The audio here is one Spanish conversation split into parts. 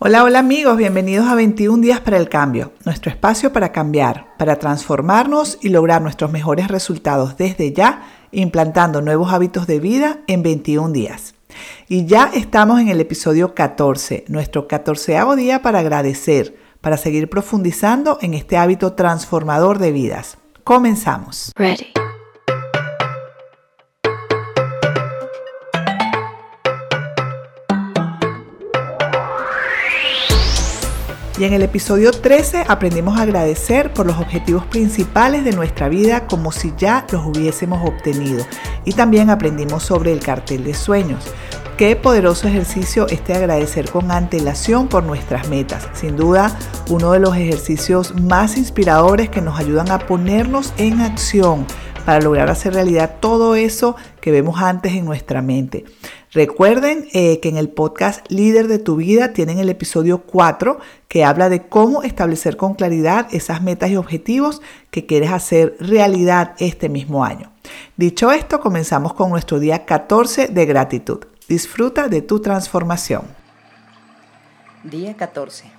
Hola, hola amigos, bienvenidos a 21 días para el cambio, nuestro espacio para cambiar, para transformarnos y lograr nuestros mejores resultados desde ya, implantando nuevos hábitos de vida en 21 días. Y ya estamos en el episodio 14, nuestro 14 día para agradecer, para seguir profundizando en este hábito transformador de vidas. Comenzamos. Ready. Y en el episodio 13 aprendimos a agradecer por los objetivos principales de nuestra vida como si ya los hubiésemos obtenido. Y también aprendimos sobre el cartel de sueños. Qué poderoso ejercicio este agradecer con antelación por nuestras metas. Sin duda, uno de los ejercicios más inspiradores que nos ayudan a ponernos en acción para lograr hacer realidad todo eso que vemos antes en nuestra mente. Recuerden eh, que en el podcast Líder de tu vida tienen el episodio 4 que habla de cómo establecer con claridad esas metas y objetivos que quieres hacer realidad este mismo año. Dicho esto, comenzamos con nuestro día 14 de gratitud. Disfruta de tu transformación. Día 14.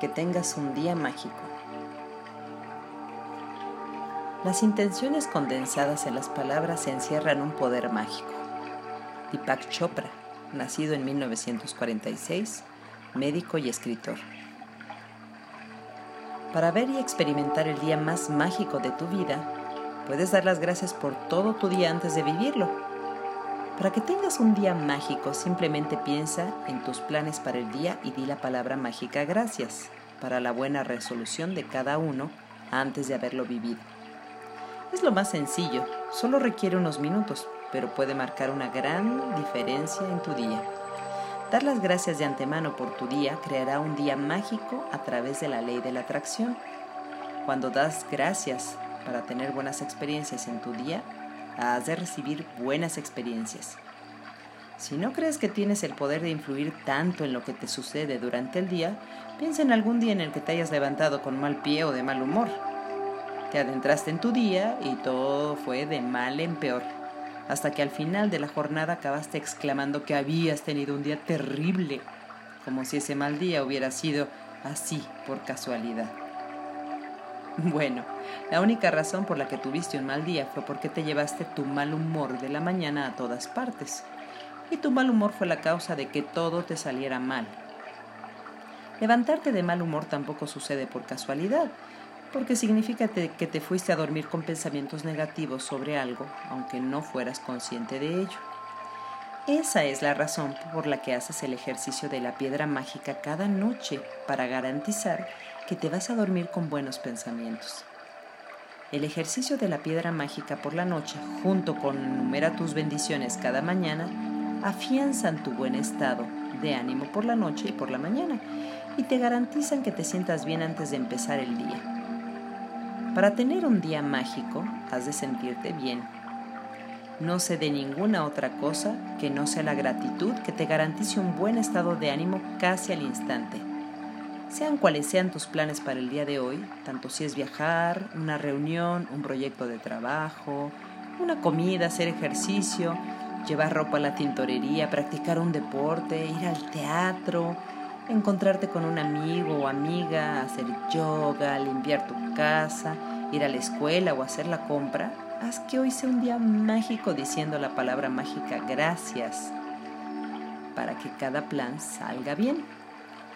Que tengas un día mágico. Las intenciones condensadas en las palabras encierran un poder mágico. Deepak Chopra, nacido en 1946, médico y escritor. Para ver y experimentar el día más mágico de tu vida, Puedes dar las gracias por todo tu día antes de vivirlo. Para que tengas un día mágico, simplemente piensa en tus planes para el día y di la palabra mágica gracias para la buena resolución de cada uno antes de haberlo vivido. Es lo más sencillo, solo requiere unos minutos, pero puede marcar una gran diferencia en tu día. Dar las gracias de antemano por tu día creará un día mágico a través de la ley de la atracción. Cuando das gracias para tener buenas experiencias en tu día, has de recibir buenas experiencias. Si no crees que tienes el poder de influir tanto en lo que te sucede durante el día, piensa en algún día en el que te hayas levantado con mal pie o de mal humor. Te adentraste en tu día y todo fue de mal en peor, hasta que al final de la jornada acabaste exclamando que habías tenido un día terrible, como si ese mal día hubiera sido así por casualidad. Bueno, la única razón por la que tuviste un mal día fue porque te llevaste tu mal humor de la mañana a todas partes. Y tu mal humor fue la causa de que todo te saliera mal. Levantarte de mal humor tampoco sucede por casualidad, porque significa que te fuiste a dormir con pensamientos negativos sobre algo, aunque no fueras consciente de ello. Esa es la razón por la que haces el ejercicio de la piedra mágica cada noche para garantizar que te vas a dormir con buenos pensamientos. El ejercicio de la piedra mágica por la noche, junto con enumera tus bendiciones cada mañana, afianzan tu buen estado de ánimo por la noche y por la mañana y te garantizan que te sientas bien antes de empezar el día. Para tener un día mágico, has de sentirte bien. No sé de ninguna otra cosa que no sea la gratitud que te garantice un buen estado de ánimo casi al instante sean cuales sean tus planes para el día de hoy, tanto si es viajar, una reunión, un proyecto de trabajo, una comida, hacer ejercicio, llevar ropa a la tintorería, practicar un deporte, ir al teatro, encontrarte con un amigo o amiga, hacer yoga, limpiar tu casa, ir a la escuela o hacer la compra, haz que hoy sea un día mágico diciendo la palabra mágica gracias para que cada plan salga bien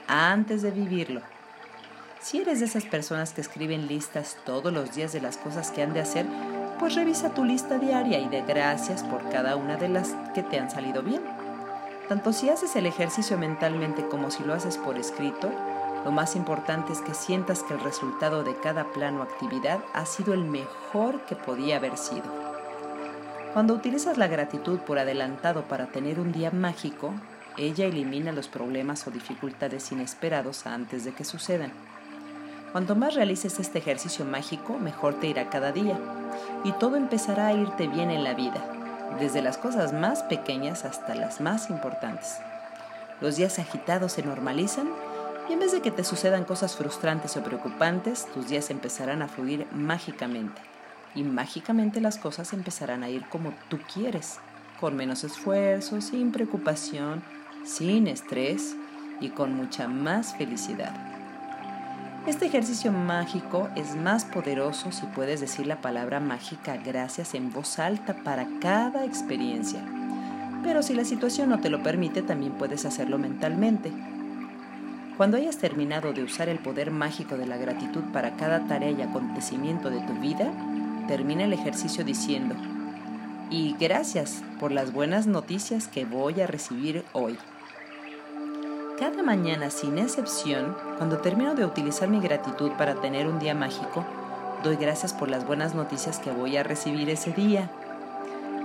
antes de vivirlo. Si eres de esas personas que escriben listas todos los días de las cosas que han de hacer, pues revisa tu lista diaria y de gracias por cada una de las que te han salido bien. Tanto si haces el ejercicio mentalmente como si lo haces por escrito, lo más importante es que sientas que el resultado de cada plan o actividad ha sido el mejor que podía haber sido. Cuando utilizas la gratitud por adelantado para tener un día mágico, ella elimina los problemas o dificultades inesperados antes de que sucedan. Cuanto más realices este ejercicio mágico, mejor te irá cada día y todo empezará a irte bien en la vida, desde las cosas más pequeñas hasta las más importantes. Los días agitados se normalizan y en vez de que te sucedan cosas frustrantes o preocupantes, tus días empezarán a fluir mágicamente y mágicamente las cosas empezarán a ir como tú quieres con menos esfuerzo, sin preocupación, sin estrés y con mucha más felicidad. Este ejercicio mágico es más poderoso si puedes decir la palabra mágica gracias en voz alta para cada experiencia. Pero si la situación no te lo permite, también puedes hacerlo mentalmente. Cuando hayas terminado de usar el poder mágico de la gratitud para cada tarea y acontecimiento de tu vida, termina el ejercicio diciendo, y gracias por las buenas noticias que voy a recibir hoy. Cada mañana, sin excepción, cuando termino de utilizar mi gratitud para tener un día mágico, doy gracias por las buenas noticias que voy a recibir ese día.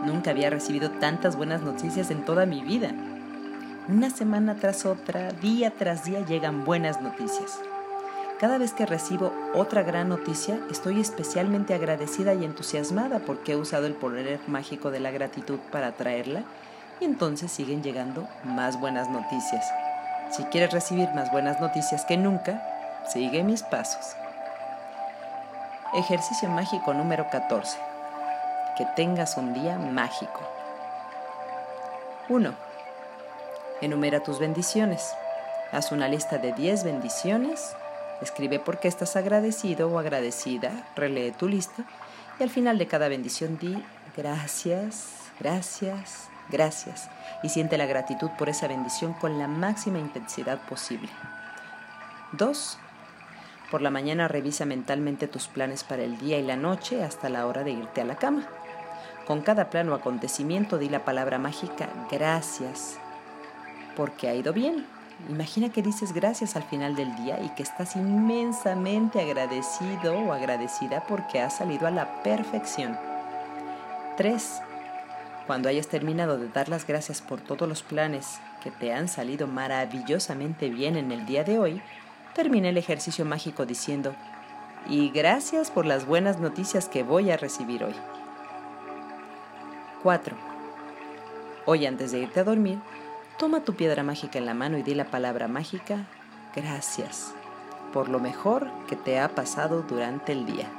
Nunca había recibido tantas buenas noticias en toda mi vida. Una semana tras otra, día tras día llegan buenas noticias. Cada vez que recibo otra gran noticia, estoy especialmente agradecida y entusiasmada porque he usado el poder mágico de la gratitud para traerla y entonces siguen llegando más buenas noticias. Si quieres recibir más buenas noticias que nunca, sigue mis pasos. Ejercicio mágico número 14. Que tengas un día mágico. 1. Enumera tus bendiciones. Haz una lista de 10 bendiciones Escribe por qué estás agradecido o agradecida, relee tu lista y al final de cada bendición di gracias, gracias, gracias y siente la gratitud por esa bendición con la máxima intensidad posible. 2. Por la mañana revisa mentalmente tus planes para el día y la noche hasta la hora de irte a la cama. Con cada plan o acontecimiento di la palabra mágica gracias, porque ha ido bien Imagina que dices gracias al final del día y que estás inmensamente agradecido o agradecida porque has salido a la perfección. 3. Cuando hayas terminado de dar las gracias por todos los planes que te han salido maravillosamente bien en el día de hoy, termina el ejercicio mágico diciendo, y gracias por las buenas noticias que voy a recibir hoy. 4. Hoy antes de irte a dormir, Toma tu piedra mágica en la mano y di la palabra mágica, gracias, por lo mejor que te ha pasado durante el día.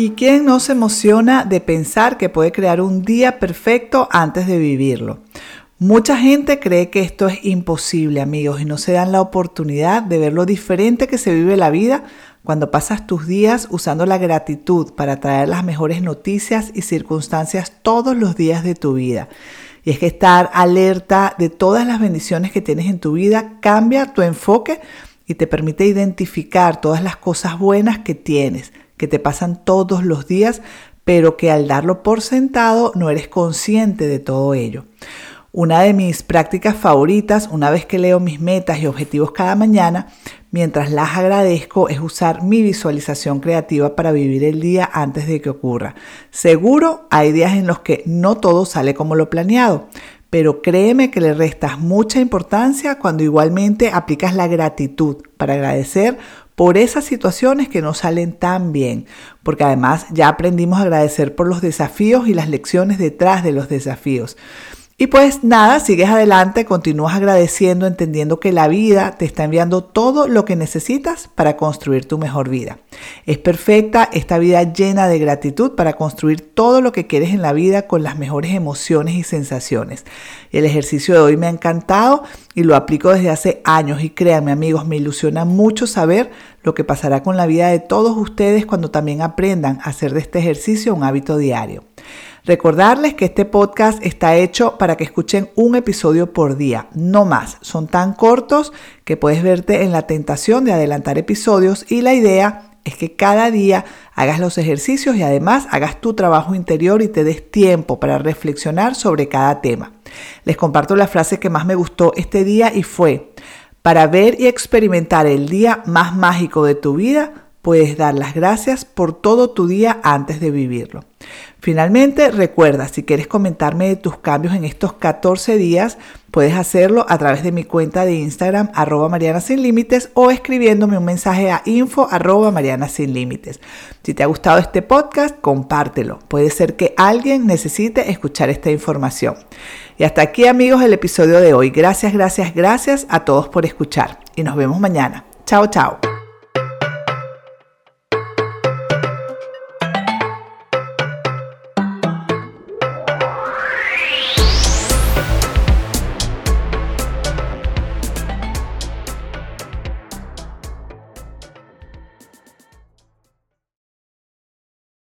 ¿Y quién no se emociona de pensar que puede crear un día perfecto antes de vivirlo? Mucha gente cree que esto es imposible, amigos, y no se dan la oportunidad de ver lo diferente que se vive la vida cuando pasas tus días usando la gratitud para traer las mejores noticias y circunstancias todos los días de tu vida. Y es que estar alerta de todas las bendiciones que tienes en tu vida cambia tu enfoque y te permite identificar todas las cosas buenas que tienes, que te pasan todos los días, pero que al darlo por sentado no eres consciente de todo ello. Una de mis prácticas favoritas, una vez que leo mis metas y objetivos cada mañana, mientras las agradezco, es usar mi visualización creativa para vivir el día antes de que ocurra. Seguro hay días en los que no todo sale como lo planeado, pero créeme que le restas mucha importancia cuando igualmente aplicas la gratitud para agradecer por esas situaciones que no salen tan bien, porque además ya aprendimos a agradecer por los desafíos y las lecciones detrás de los desafíos. Y pues nada, sigues adelante, continúas agradeciendo, entendiendo que la vida te está enviando todo lo que necesitas para construir tu mejor vida. Es perfecta esta vida llena de gratitud para construir todo lo que quieres en la vida con las mejores emociones y sensaciones. El ejercicio de hoy me ha encantado y lo aplico desde hace años y créanme amigos, me ilusiona mucho saber lo que pasará con la vida de todos ustedes cuando también aprendan a hacer de este ejercicio un hábito diario. Recordarles que este podcast está hecho para que escuchen un episodio por día, no más. Son tan cortos que puedes verte en la tentación de adelantar episodios y la idea es que cada día hagas los ejercicios y además hagas tu trabajo interior y te des tiempo para reflexionar sobre cada tema. Les comparto la frase que más me gustó este día y fue, para ver y experimentar el día más mágico de tu vida, puedes dar las gracias por todo tu día antes de vivirlo. Finalmente, recuerda, si quieres comentarme de tus cambios en estos 14 días, puedes hacerlo a través de mi cuenta de Instagram, arroba Mariana Sin Límites, o escribiéndome un mensaje a info arroba Mariana Sin Límites. Si te ha gustado este podcast, compártelo. Puede ser que alguien necesite escuchar esta información. Y hasta aquí, amigos, el episodio de hoy. Gracias, gracias, gracias a todos por escuchar. Y nos vemos mañana. Chao, chao.